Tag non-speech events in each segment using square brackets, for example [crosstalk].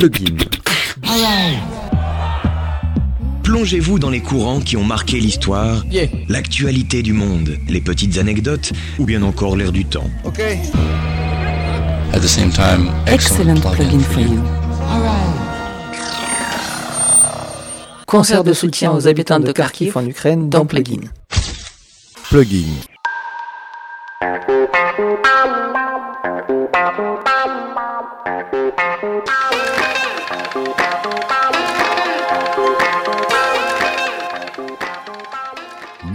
Plugin. Plongez-vous dans les courants qui ont marqué l'histoire, Yeah. l'actualité du monde, les petites anecdotes ou bien encore l'air du temps. Ok. At the same time, Excellent plugin for you. Concert de soutien aux habitants de Kharkiv en Ukraine dans Plugin. Plugin.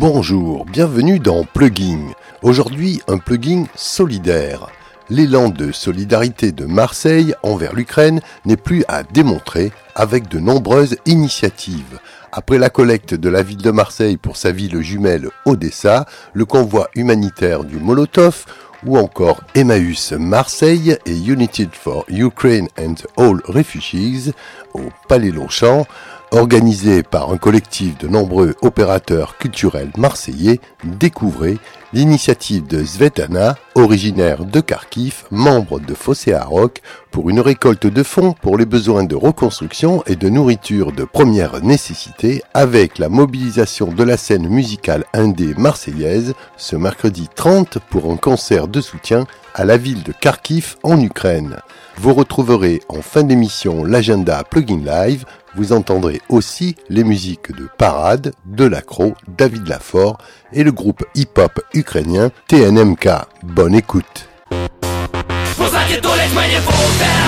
Bonjour, bienvenue dans Plugin. Aujourd'hui, un plugin solidaire. L'élan de solidarité de Marseille envers l'Ukraine n'est plus à démontrer avec de nombreuses initiatives. Après la collecte de la ville de Marseille pour sa ville jumelle Odessa, le convoi humanitaire du Molotov ou encore Emmaüs Marseille et United for Ukraine and All Refugees au Palais Longchamp, organisé par un collectif de nombreux opérateurs culturels marseillais, découvrez l'initiative de Svetana, originaire de Kharkiv, membre de Fossé Rock, pour une récolte de fonds pour les besoins de reconstruction et de nourriture de première nécessité avec la mobilisation de la scène musicale indé marseillaise ce mercredi 30 pour un concert de soutien à la ville de Kharkiv en Ukraine. Vous retrouverez en fin d'émission l'agenda Plugin Live Vous entendrez aussi les musiques de Parade, de l'Acro, David Lafort et le groupe hip-hop ukrainien TNMK. Bonne écoute. Позаді дулять мені фуфел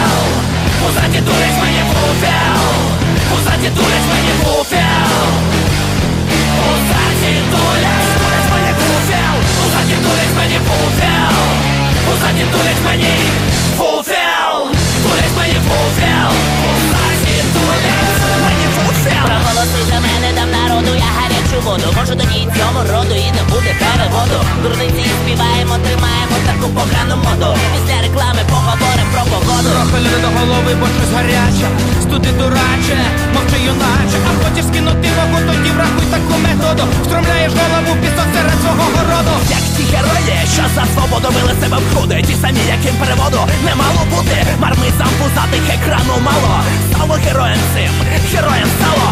Воду. Можу до ній цьому роду і не буде переводу. Дурниці співаємо, тримаємо таку погану моду. Після реклами поговорим про погоду. Трохи до голови, бо щось гаряче. Студи дураче, мовчи юначе. А хочеш скинути вагу, тоді врахуй таку методу. Встромляєш голову в пісок серед свого городу. Як ті герої, що за свободу били себе в груди Ті самі, яким переводу не мало бути. Мармизам пузатих екрану мало. Стало героєм цим, героєм стало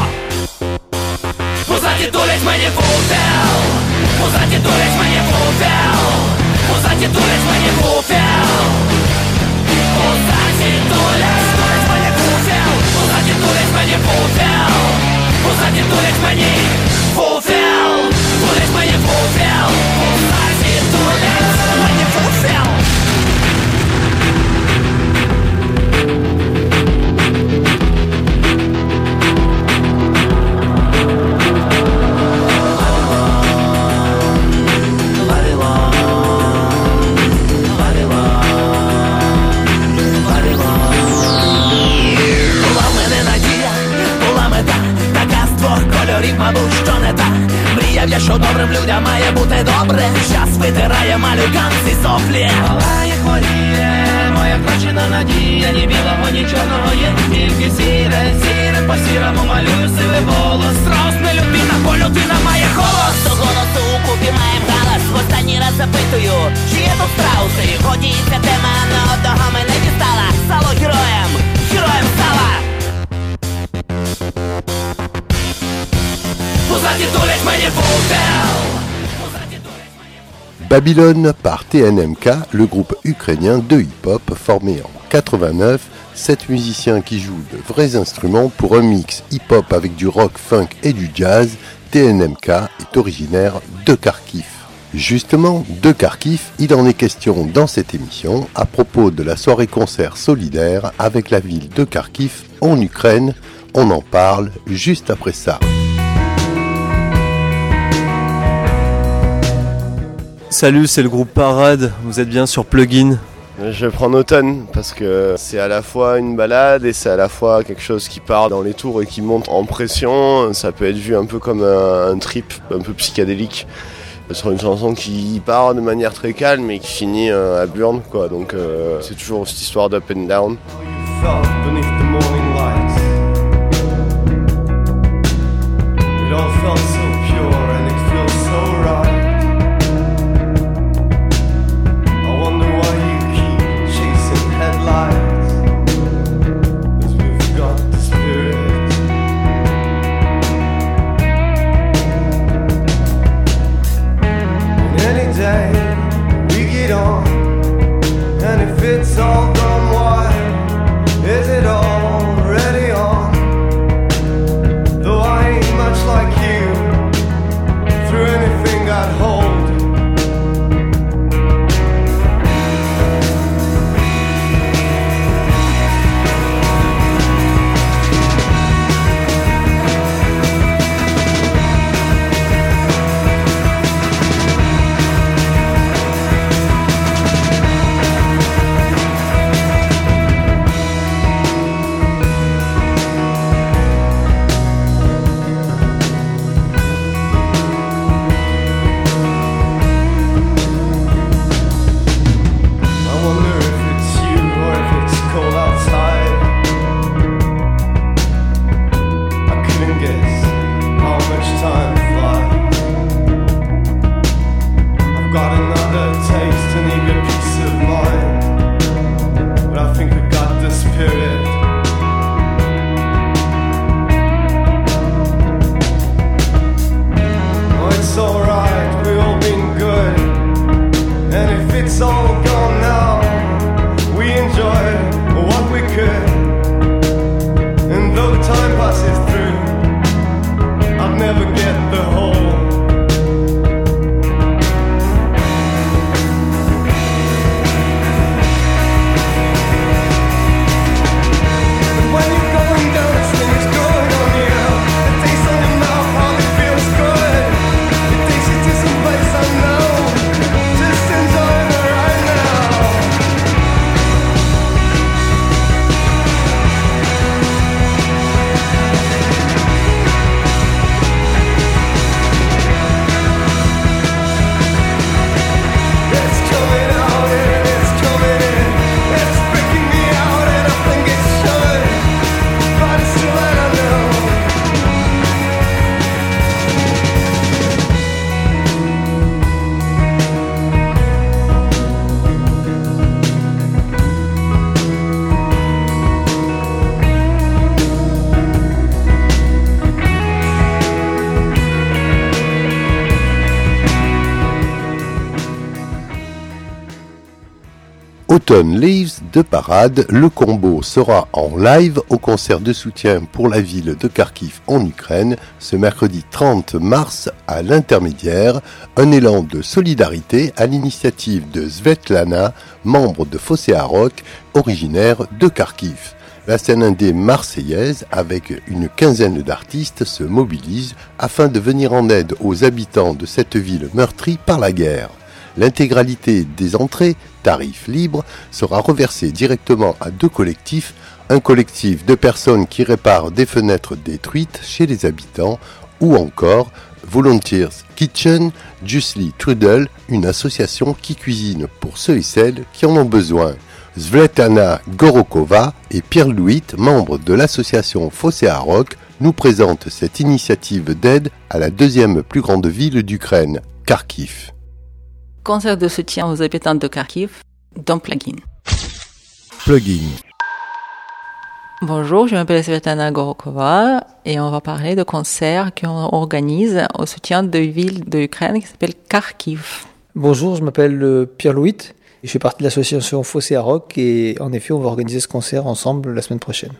atitudes me devolvem Os atitudes me devolvem Os atitudes me devolvem Os atitudes me devolvem Os atitudes me devolvem Os atitudes me білого, ні чорного є тільки сіре, сіре, по сірому малюю сивий волос. Страус не людина, бо людина має голос. До голосу у купі маєм галас В останній раз запитую, чи є тут страуси Годі і ця тема на одного мене дістала Стало героєм, героєм стала Позаді дулять мені футел. Babylone par TNMK, le groupe ukrainien de hip-hop formé en 89, sept musiciens qui jouent de vrais instruments pour un mix hip-hop avec du rock, funk et du jazz. TNMK est originaire de Kharkiv. Justement, de Kharkiv, il en est question dans cette émission à propos de la soirée concert solidaire avec la ville de Kharkiv en Ukraine. On en parle juste après ça. Salut, c'est le groupe Parade, vous êtes bien sur Plugin? Je vais prendre Automne parce que c'est à la fois une balade et c'est à la fois quelque chose qui part dans les tours et qui monte en pression. Ça peut être vu un peu comme un, trip un peu psychédélique sur une chanson qui part de manière très calme et qui finit euh, à burn quoi. Donc euh, c'est toujours cette histoire d'up and down. Leaves de Parade, le combo sera en live au concert de soutien pour la ville de Kharkiv en Ukraine ce mercredi 30 mars à l'intermédiaire, un élan de solidarité à l'initiative de Svetlana, membre de Fossé Rock, originaire de Kharkiv. La scène indé marseillaise, avec une quinzaine d'artistes, se mobilise afin de venir en aide aux habitants de cette ville meurtrie par la guerre. L'intégralité des entrées, tarifs libres, sera reversée directement à deux collectifs, un collectif de personnes qui réparent des fenêtres détruites chez les habitants, ou encore Volunteers Kitchen, Justly Trudel, une association qui cuisine pour ceux et celles qui en ont besoin. Svetlana Gorokova et Pierre Louis, membres de l'association Fossé à Rock, nous présentent cette initiative d'aide à la deuxième plus grande ville d'Ukraine, Kharkiv. Concert de soutien aux habitants de Kharkiv dans Plugin. Plugin. Bonjour, je m'appelle Svetlana Gorokova et on va parler de concerts qu'on organise au soutien de villes de Ukraine qui s'appelle Kharkiv. Bonjour, je m'appelle euh, Pierre Louis. Je fais partie de l'association Fossé à Rock et en effet, on va organiser ce concert ensemble la semaine prochaine.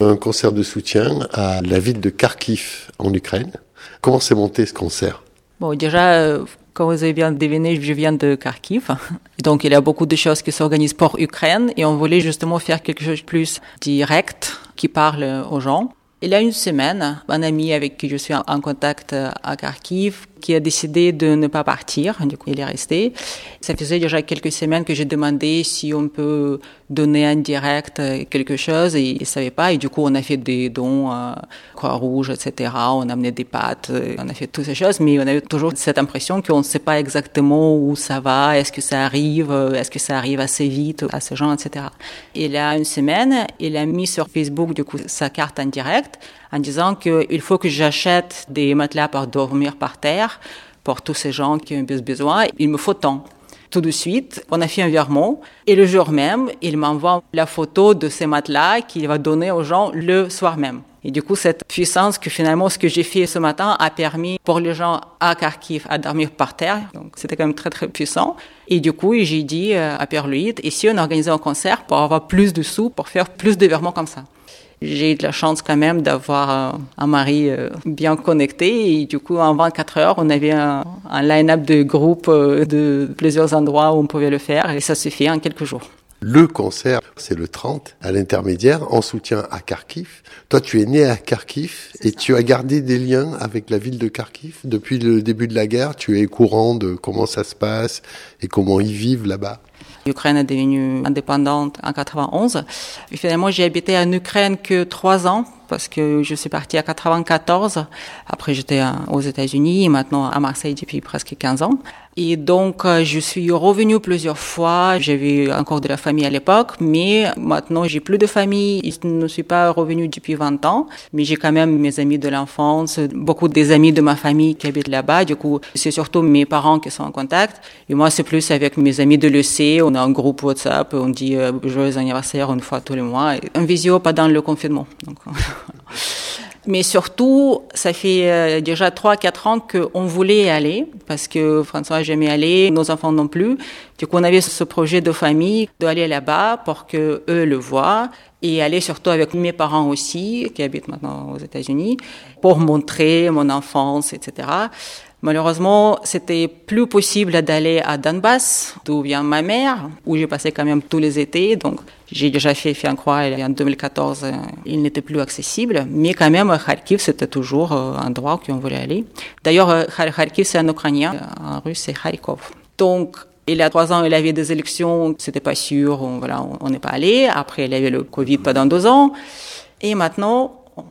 Un concert de soutien à la ville de Kharkiv en Ukraine. Comment s'est monté ce concert? Bon, déjà, euh, comme vous avez bien deviné, je viens de Kharkiv. [laughs] Donc, il y a beaucoup de choses qui s'organisent pour Ukraine et on voulait justement faire quelque chose de plus direct qui parle aux gens. Il y a une semaine, un ami avec qui je suis en contact à Kharkiv qui a décidé de ne pas partir. Du coup, il est resté. Ça faisait déjà quelques semaines que j'ai demandé si on peut donner en direct quelque chose et il savait pas. Et du coup, on a fait des dons à Croix-Rouge, etc. On a amené des pâtes, on a fait toutes ces choses, mais on a toujours cette impression qu'on ne sait pas exactement où ça va, est-ce que ça arrive, est-ce que ça arrive assez vite à ces gens, etc. Et il a une semaine, il a mis sur Facebook, du coup, sa carte en direct en disant qu'il faut que j'achète des matelas pour dormir par terre pour tous ces gens qui ont besoin. Il me faut tant. Tout de suite, on a fait un virement et le jour même, il m'envoie la photo de ces matelas qu'il va donner aux gens le soir même. Et du coup, cette puissance que finalement, ce que j'ai fait ce matin a permis pour les gens à Kharkiv à dormir par terre. Donc, c'était quand même très, très puissant. Et du coup, j'ai dit à Pierre Louis, et si on organisait un concert pour avoir plus de sous, pour faire plus de virements comme ça? J'ai eu de la chance quand même d'avoir un mari bien connecté et du coup en 24 heures on avait un, un line-up de groupes de plusieurs endroits où on pouvait le faire et ça s'est fait en quelques jours. Le concert, c'est le 30 à l'intermédiaire en soutien à Kharkiv. Toi, tu es né à Kharkiv et tu as gardé des liens avec la ville de Kharkiv depuis le début de la guerre? Tu es courant de comment ça se passe et comment ils vivent là-bas? L'Ukraine est devenue indépendante en 91. Et finalement, j'ai habité en Ukraine que trois ans parce que je suis partie à 94. Après, j'étais aux États-Unis et maintenant à Marseille depuis presque 15 ans. Et donc, je suis revenue plusieurs fois. J'avais encore de la famille à l'époque, mais maintenant, j'ai plus de famille. Je ne suis pas revenue depuis 20 ans, mais j'ai quand même mes amis de l'enfance, beaucoup des amis de ma famille qui habitent là-bas. Du coup, c'est surtout mes parents qui sont en contact. Et moi, c'est plus avec mes amis de lycée. On a un groupe WhatsApp, on dit euh, joyeux anniversaire une fois tous les mois. Un visio pendant le confinement. [laughs] [laughs] Mais surtout, ça fait euh, déjà 3-4 ans qu'on voulait y aller, parce que François jamais aller, nos enfants non plus. Du coup, on avait ce projet de famille d'aller là-bas pour que eux le voient et aller surtout avec mes parents aussi, qui habitent maintenant aux États-Unis, pour montrer mon enfance, etc. Malheureusement, c'était plus possible d'aller à Donbass, d'où vient ma mère, où j'ai passé quand même tous les étés. Donc, j'ai déjà fait Fiancroix et en 2014, il n'était plus accessible. Mais quand même, Kharkiv, c'était toujours un endroit où on voulait aller. D'ailleurs, Kharkiv, c'est en ukrainien. En russe, c'est Kharkov. Donc, il y a trois ans, il y avait des élections, c'était pas sûr, on, voilà, on n'est pas allé. Après, il y avait le Covid pendant deux ans. Et maintenant, on...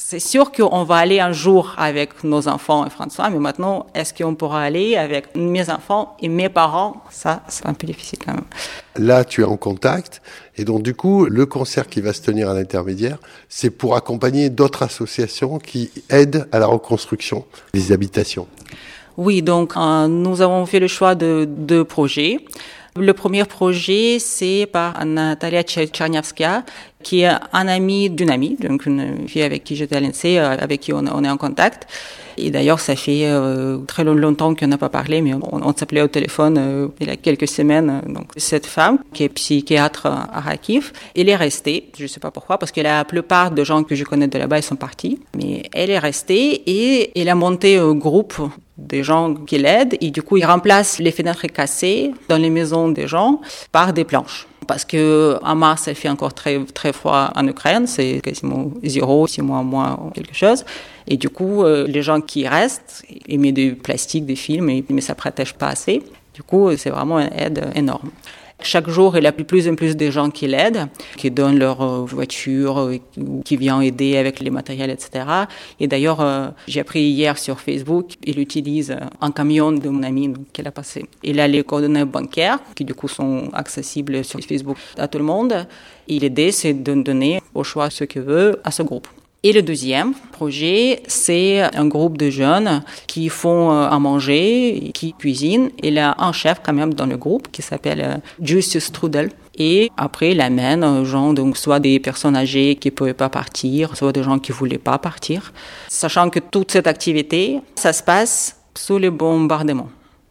c'est sûr qu'on va aller un jour avec nos enfants et François, mais maintenant, est-ce qu'on pourra aller avec mes enfants et mes parents? Ça, c'est un peu difficile quand même. Là, tu es en contact. Et donc, du coup, le concert qui va se tenir à l'intermédiaire, c'est pour accompagner d'autres associations qui aident à la reconstruction des habitations. Oui, donc euh, nous avons fait le choix de deux projets. Le premier projet, c'est par Natalia Tcherniavskaya, qui est un ami d'une amie, donc une fille avec qui j'étais à l'INSEE, avec qui on, est en contact. Et d'ailleurs, ça fait euh, très longtemps qu'on n'a pas parlé, mais on, s'appelait au téléphone euh, il y a quelques semaines. Donc, cette femme, qui est psychiatre à Kharkiv, elle est restée. Je ne sais pas pourquoi, parce que la plupart des gens que je connais de là-bas, ils sont partis. Mais elle est restée et elle a monté un groupe des gens qui l'aident et du coup, il remplace les fenêtres cassées dans les maisons des gens par des planches. Parce que en mars, il fait encore très, très froid en Ukraine, c'est quasiment zéro, six mois, moins, quelque chose. Et du coup, euh, les gens qui restent, ils mettent du plastique, des films, mais ça protège pas assez. Du coup, c'est vraiment une aide énorme. Chaque jour, il a plus en plus de gens qui l'aident, qui donnent leur euh, voiture, euh, qui viennent aider avec les matériels, etc. Et d'ailleurs, euh, j'ai appris hier sur Facebook, il utilise un camion de mon ami qu'il a passé. Il a les coordonnées bancaires, qui du coup sont accessibles sur Facebook à tout le monde. Et l'idée, c'est de donner au choix ce qu'il veut à ce groupe. Et le deuxième projet, c'est un groupe de jeunes qui font euh, à manger, qui cuisinent. Il y a un chef quand même dans le groupe qui s'appelle euh, Justus Strudel. Et après, il amène euh, gens, donc soit des personnes âgées qui ne pouvaient pas partir, soit des gens qui ne voulaient pas partir. Sachant que toute cette activité, ça se passe sous les bombardements.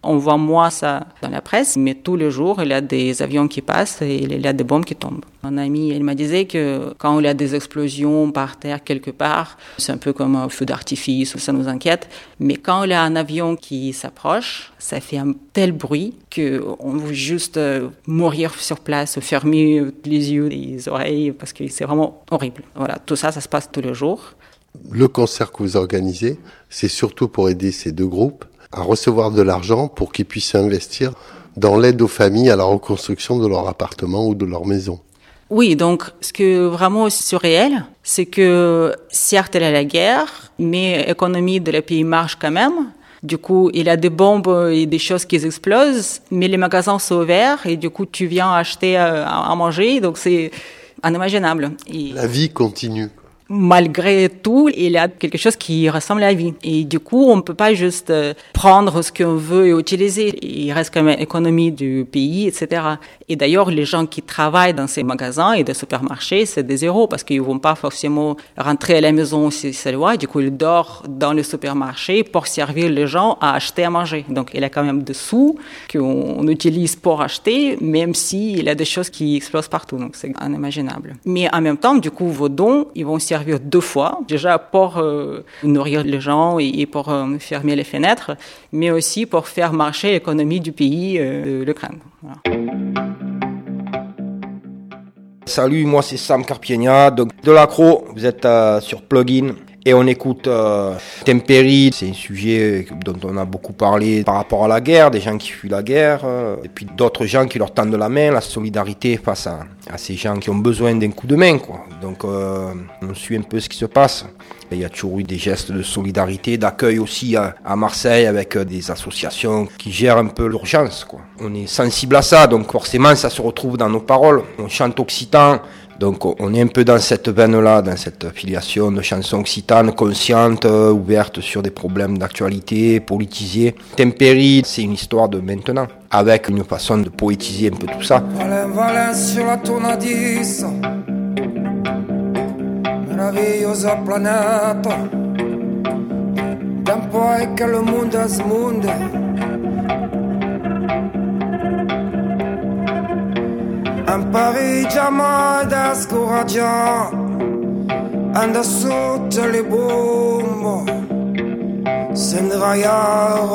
On voit moins ça dans la presse, mais tous les jours, il y a des avions qui passent et il y a des bombes qui tombent. Un ami, il m'a disait que quand il y a des explosions par terre quelque part, c'est un peu comme un feu d'artifice, ça nous inquiète. Mais quand il y a un avion qui s'approche, ça fait un tel bruit qu'on veut juste euh, mourir sur place, fermer les yeux, les oreilles, parce que c'est vraiment horrible. Voilà, tout ça, ça se passe tous les jours. Le concert que vous organisez, c'est surtout pour aider ces deux groupes à recevoir de l'argent pour qu'ils puissent investir dans l'aide aux familles à la reconstruction de leur appartement ou de leur maison. Oui, donc ce que vraiment surréel, c'est que certes il y a la guerre, mais l'économie de la pays marche quand même. Du coup, il y a des bombes et des choses qui explosent, mais les magasins sont ouverts et du coup tu viens acheter à, manger, donc c'est inimaginable. Et... La vie continue malgré tout, il y a quelque chose qui ressemble à la vie. Et du coup, on ne peut pas juste euh, prendre ce qu'on veut et utiliser. Il reste quand même économie du pays, etc. Et d'ailleurs, les gens qui travaillent dans ces magasins et des supermarchés, c'est des zéros parce qu'ils vont pas forcément rentrer à la maison si c'est loi. Du coup, ils dorment dans le supermarché pour servir les gens à acheter à manger. Donc, il y a quand même des sous qu'on utilise pour acheter, même s'il y a des choses qui explosent partout. Donc, c'est inimaginable. Mais en même temps, du coup, vos dons, ils vont servir servir deux fois, déjà pour euh, nourrir les gens et, pour euh, fermer les fenêtres, mais aussi pour faire marcher l'économie du pays, euh, l'Ukraine. Salut, moi c'est Sam Carpienia, donc de l'accro, vous êtes euh, sur Plugin et on écoute euh, Tempéry, c'est un sujet dont on a beaucoup parlé par rapport à la guerre, des gens qui fuient la guerre, euh, et puis d'autres gens qui leur tendent la main, la solidarité face à, ces gens qui ont besoin d'un coup de main. Donc euh, on suit un peu ce qui se passe. Il y a toujours eu des gestes de solidarité, d'accueil aussi à, Marseille avec euh, des associations qui gèrent un peu l'urgence. On est sensible à ça, donc forcément ça se retrouve dans nos paroles. On chante occitan, donc on est un peu dans cette veine-là, dans cette filiation de chansons occitanes, conscientes, euh, ouvertes sur des problèmes d'actualité, politisées. Tempéry, c'est une histoire de maintenant, avec une façon de poétiser un peu tout ça. Sur la parmigiamo da scoraggia anda sotto le bombe se ne vai a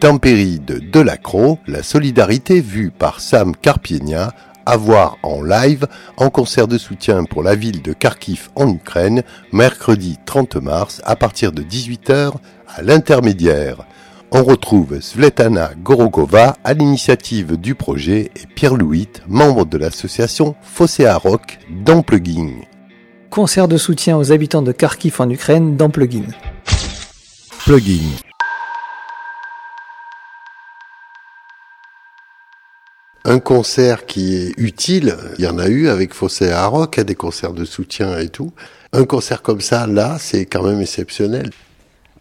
Tempéry de Delacroix, la solidarité vue par Sam Karpienia, à voir en live en concert de soutien pour la ville de Kharkiv en Ukraine, mercredi 30 mars à partir de 18h à l'intermédiaire. On retrouve Svetana Gorogova à l'initiative du projet et Pierre Louis, membre de l'association Fossé Rock dans Plugin. Concert de soutien aux habitants de Kharkiv en Ukraine dans Plugin. Plugin. Un concert qui est utile, il y en a eu avec Fossé Rock, des concerts de soutien et tout. Un concert comme ça, là, c'est quand même exceptionnel.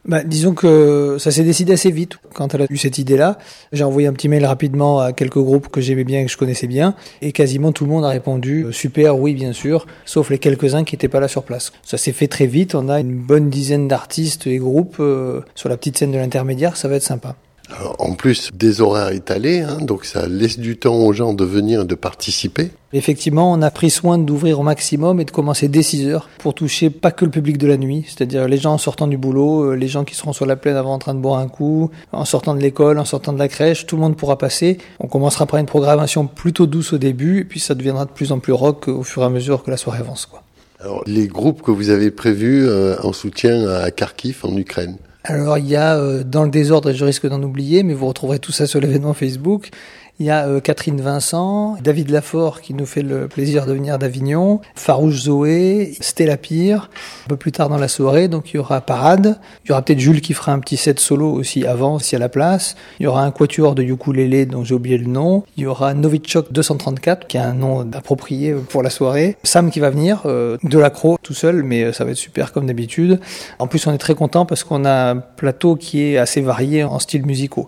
Bah, disons que ça s'est décidé assez vite quand elle a eu cette idée-là. J'ai envoyé un petit mail rapidement à quelques groupes que j'aimais bien et que je connaissais bien, et quasiment tout le monde a répondu euh, super, oui bien sûr, sauf les quelques-uns qui n'étaient pas là sur place. Ça s'est fait très vite. On a une bonne dizaine d'artistes et groupes euh, sur la petite scène de l'intermédiaire. Ça va être sympa. Alors, en plus des horaires étalés, hein, donc ça laisse du temps aux gens de venir et de participer. Effectivement, on a pris soin d'ouvrir au maximum et de commencer dès 6 heures pour toucher pas que le public de la nuit, c'est-à-dire les gens en sortant du boulot, euh, les gens qui seront sur la plaine avant en train de boire un coup, en sortant de l'école, en sortant de la crèche, tout le monde pourra passer. On commencera par une programmation plutôt douce au début et puis ça deviendra de plus en plus rock au fur et à mesure que la soirée avance. Quoi. Alors, les groupes que vous avez prévus euh, en soutien à Kharkiv en Ukraine alors il y a euh, dans le désordre, je risque d'en oublier, mais vous retrouverez tout ça sur l'événement Facebook. Il y a euh, Catherine Vincent, David Lafort qui nous fait le plaisir de venir d'Avignon, Farouche Zoé, Stella Pire, un peu plus tard dans la soirée, donc il y aura Parade, il y aura peut-être Jules qui fera un petit set solo aussi avant, si à la place, il y aura un quatuor de ukulélé dont j'ai oublié le nom, il y aura Novichok 234 qui a un nom approprié pour la soirée, Sam qui va venir, euh, de l'accro tout seul, mais euh, ça va être super comme d'habitude. En plus on est très content parce qu'on a un plateau qui est assez varié en styles musicaux.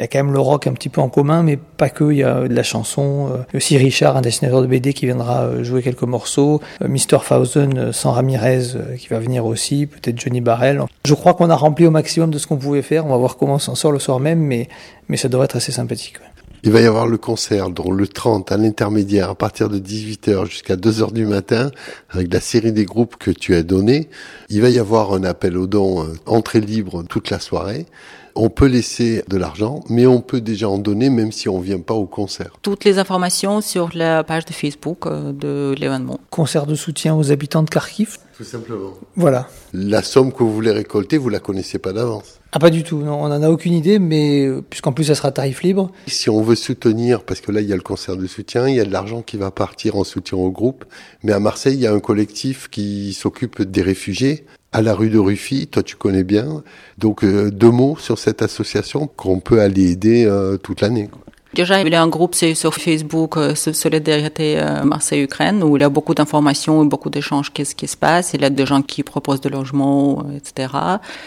Il y a quand même le rock un petit peu en commun, mais pas que. Il y a de la chanson. A aussi Richard, un dessinateur de BD, qui viendra jouer quelques morceaux. Mr. Fausen, sans Ramirez, qui va venir aussi. Peut-être Johnny Barrel. Je crois qu'on a rempli au maximum de ce qu'on pouvait faire. On va voir comment on s'en sort le soir même, mais, mais ça devrait être assez sympathique. Il va y avoir le concert, dont le 30 à l'intermédiaire, à partir de 18h jusqu'à 2h du matin, avec la série des groupes que tu as donné. Il va y avoir un appel aux dons, entrée libre toute la soirée. On peut laisser de l'argent, mais on peut déjà en donner même si on ne vient pas au concert. Toutes les informations sur la page de Facebook de l'événement. Concert de soutien aux habitants de Kharkiv. Tout simplement. Voilà. La somme que vous voulez récolter, vous la connaissez pas d'avance. Ah pas du tout, non, on n'en a aucune idée, mais puisqu'en plus ça sera tarif libre. Si on veut soutenir, parce que là il y a le concert de soutien, il y a de l'argent qui va partir en soutien au groupe, mais à Marseille il y a un collectif qui s'occupe des réfugiés à la rue de Ruffy, toi tu connais bien. Donc euh, deux mots sur cette association qu'on peut aller aider euh, toute l'année. Déjà, il y a un groupe sur Facebook, euh, Solidarité euh, Marseille-Ukraine, où il y a beaucoup d'informations et beaucoup d'échanges, qu'est-ce qui se passe? Il y a des gens qui proposent de logements, euh, etc.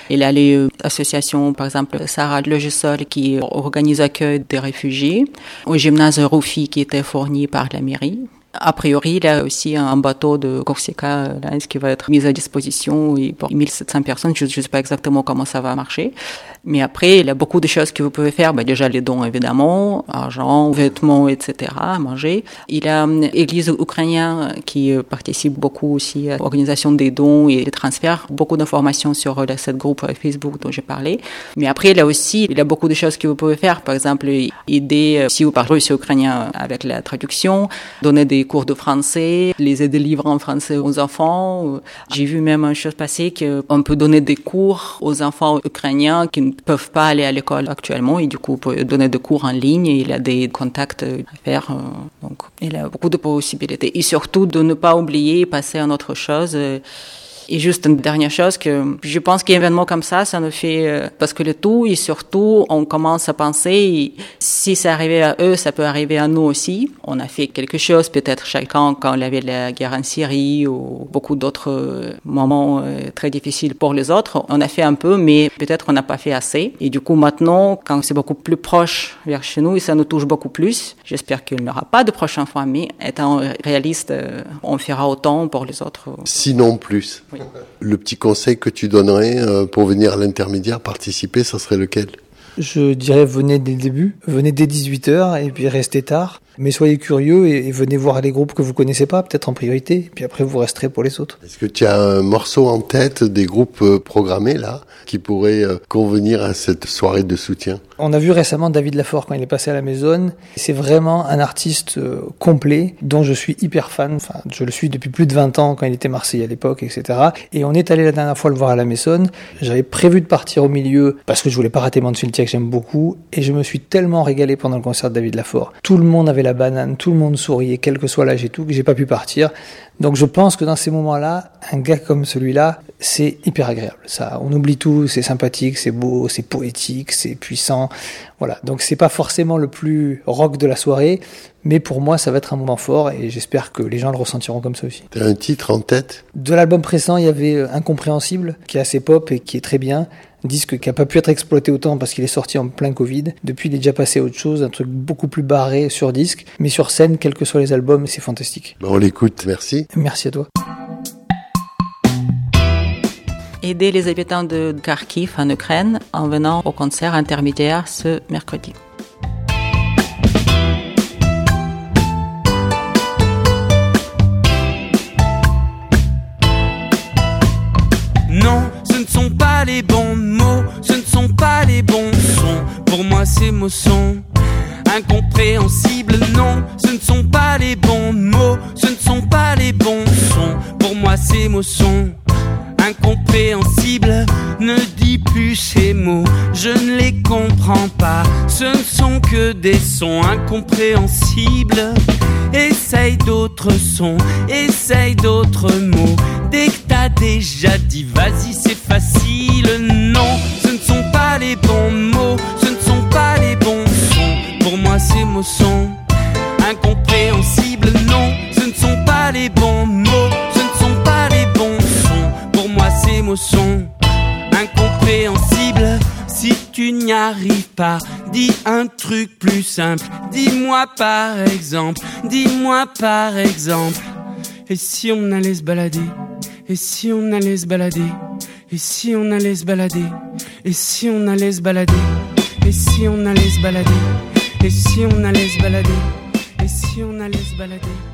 Il y a les associations, par exemple, Sarah Logisol, qui organise l'accueil des réfugiés. Au gymnase Rufi, qui était fourni par la mairie. A priori, il y a aussi un bateau de Corsica qui va être mis à disposition pour 1700 personnes. Je ne sais pas exactement comment ça va marcher. Mais après, il y a beaucoup de choses que vous pouvez faire. Ben, déjà, les dons, évidemment, argent, vêtements, etc., manger. Il y a l'Église ukrainienne qui participe beaucoup aussi à l'organisation des dons et des transferts. Beaucoup d'informations sur cette groupe Facebook dont j'ai parlé. Mais après, a aussi, il y a beaucoup de choses que vous pouvez faire. Par exemple, aider, si vous parlez russe ukrainien, avec la traduction, donner des cours de français, les aider livres en français aux enfants. J'ai vu même une chose passer qu'on peut donner des cours aux enfants ukrainiens qui ne peuvent pas aller à l'école actuellement et du coup peut donner des cours en ligne. Il a des contacts à faire. Donc il a beaucoup de possibilités. Et surtout de ne pas oublier, passer à autre chose. Et juste une dernière chose que je pense qu'un événement comme ça, ça nous fait parce que le tout et surtout on commence à penser si c'est arrivé à eux, ça peut arriver à nous aussi. On a fait quelque chose peut-être chacun quand il y avait la guerre en Syrie ou beaucoup d'autres moments très difficiles pour les autres. On a fait un peu, mais peut-être on n'a pas fait assez. Et du coup maintenant, quand c'est beaucoup plus proche vers chez nous, et ça nous touche beaucoup plus. J'espère qu'il n'y aura pas de prochaine fois, mais étant réaliste, on fera autant pour les autres. Sinon plus. Oui. [laughs] Le petit conseil que tu donnerais pour venir à l'intermédiaire participer, ça serait lequel? Je dirais venez dès le début, venez dès 18h et puis restez tard. Mais soyez curieux et, et venez voir les groupes que vous connaissez pas, peut-être en priorité, puis après vous resterez pour les autres. Est-ce que tu as un morceau en tête des groupes euh, programmés là qui pourrait euh, convenir à cette soirée de soutien? On a vu récemment David Lafort quand il est passé à la maison. C'est vraiment un artiste euh, complet dont je suis hyper fan. Enfin, je le suis depuis plus de 20 ans quand il était Marseille à l'époque, etc. Et on est allé la dernière fois le voir à la Maison. J'avais prévu de partir au milieu parce que je voulais pas rater Mansfieldia que j'aime beaucoup. Et je me suis tellement régalé pendant le concert de David Lafort. Tout le monde avait la banane, tout le monde souriait, quel que soit l'âge et tout, que j'ai pas pu partir. Donc je pense que dans ces moments-là, un gars comme celui-là, c'est hyper agréable. Ça, on oublie tout, c'est sympathique, c'est beau, c'est poétique, c'est puissant. Voilà. Donc c'est pas forcément le plus rock de la soirée, mais pour moi, ça va être un moment fort et j'espère que les gens le ressentiront comme ça aussi. T'as un titre en tête? De l'album précédent, il y avait euh, Incompréhensible, qui est assez pop et qui est très bien. Un disque qui a pas pu être exploité autant parce qu'il est sorti en plein Covid. Depuis, il est déjà passé à autre chose, un truc beaucoup plus barré sur disque, mais sur scène, quels que soient les albums, c'est fantastique. Ben, On l'écoute, merci. Merci à toi. Aider les habitants de Kharkiv en Ukraine en venant au concert intermédiaire ce mercredi. Mots sont incompréhensibles. Non, ce ne sont pas les bons mots, ce ne sont pas les bons sons. Pour moi, ces mots sont incompréhensibles. Ne dis plus ces mots, je ne les comprends pas. Ce ne sont que des sons incompréhensibles. Tu n'y arrives pas, dis un truc plus simple. Dis-moi par exemple, dis-moi par exemple. Et si on allait se balader? Et si on allait se balader? Et si on allait se balader? Et si on allait se balader? Et si on allait se balader? Et si on allait se balader? Et si on allait se balader?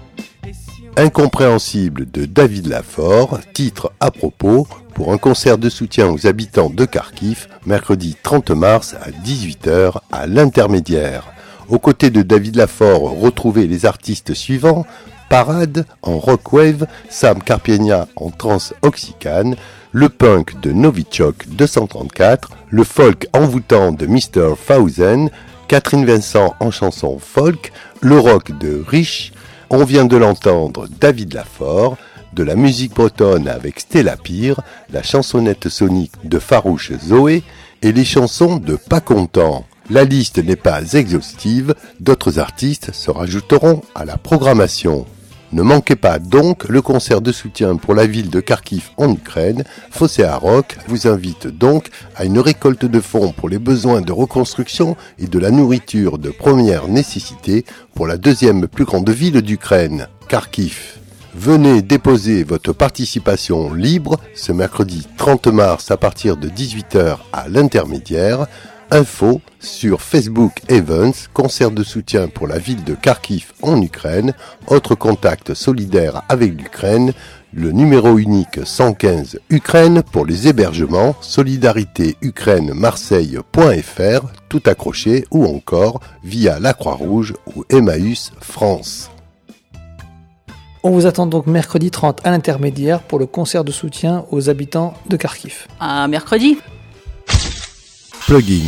Incompréhensible de David Lafort, titre à propos pour un concert de soutien aux habitants de Kharkiv, mercredi 30 mars à 18h à l'intermédiaire. Aux côtés de David Lafort, retrouvez les artistes suivants Parade en rock wave, Sam Carpienia en trance oxycane, le punk de Novichok 234, le folk envoûtant de Mr. Fausen, Catherine Vincent en chanson folk, le rock de Rich, on vient de l'entendre David Lafort, de la musique bretonne avec Stella Pire, la chansonnette sonique de Farouche Zoé et les chansons de Pas Content. La liste n'est pas exhaustive, d'autres artistes se rajouteront à la programmation. Ne manquez pas donc le concert de soutien pour la ville de Kharkiv en Ukraine. Fossé à Rock vous invite donc à une récolte de fonds pour les besoins de reconstruction et de la nourriture de première nécessité pour la deuxième plus grande ville d'Ukraine, Kharkiv. Venez déposer votre participation libre ce mercredi 30 mars à partir de 18h à l'intermédiaire. Info sur Facebook Evans, concert de soutien pour la ville de Kharkiv en Ukraine, autre contact solidaire avec l'Ukraine, le numéro unique 115 Ukraine pour les hébergements, solidarité Ukraine Marseille.fr, tout accroché ou encore via la Croix-Rouge ou Emmaüs France. On vous attend donc mercredi 30 à l'intermédiaire pour le concert de soutien aux habitants de Kharkiv. À mercredi. Plugin.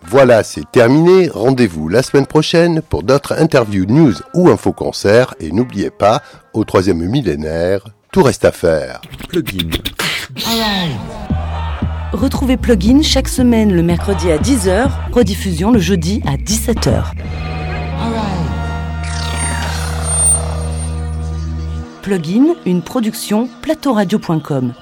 Voilà, c'est terminé. Rendez-vous la semaine prochaine pour d'autres interviews, news ou info-concerts. Et n'oubliez pas, au troisième millénaire, tout reste à faire. Plugin. Retrouvez Plugin chaque semaine le mercredi à 10h, rediffusion le jeudi à 17h. Plugin, une production plateauradio.com.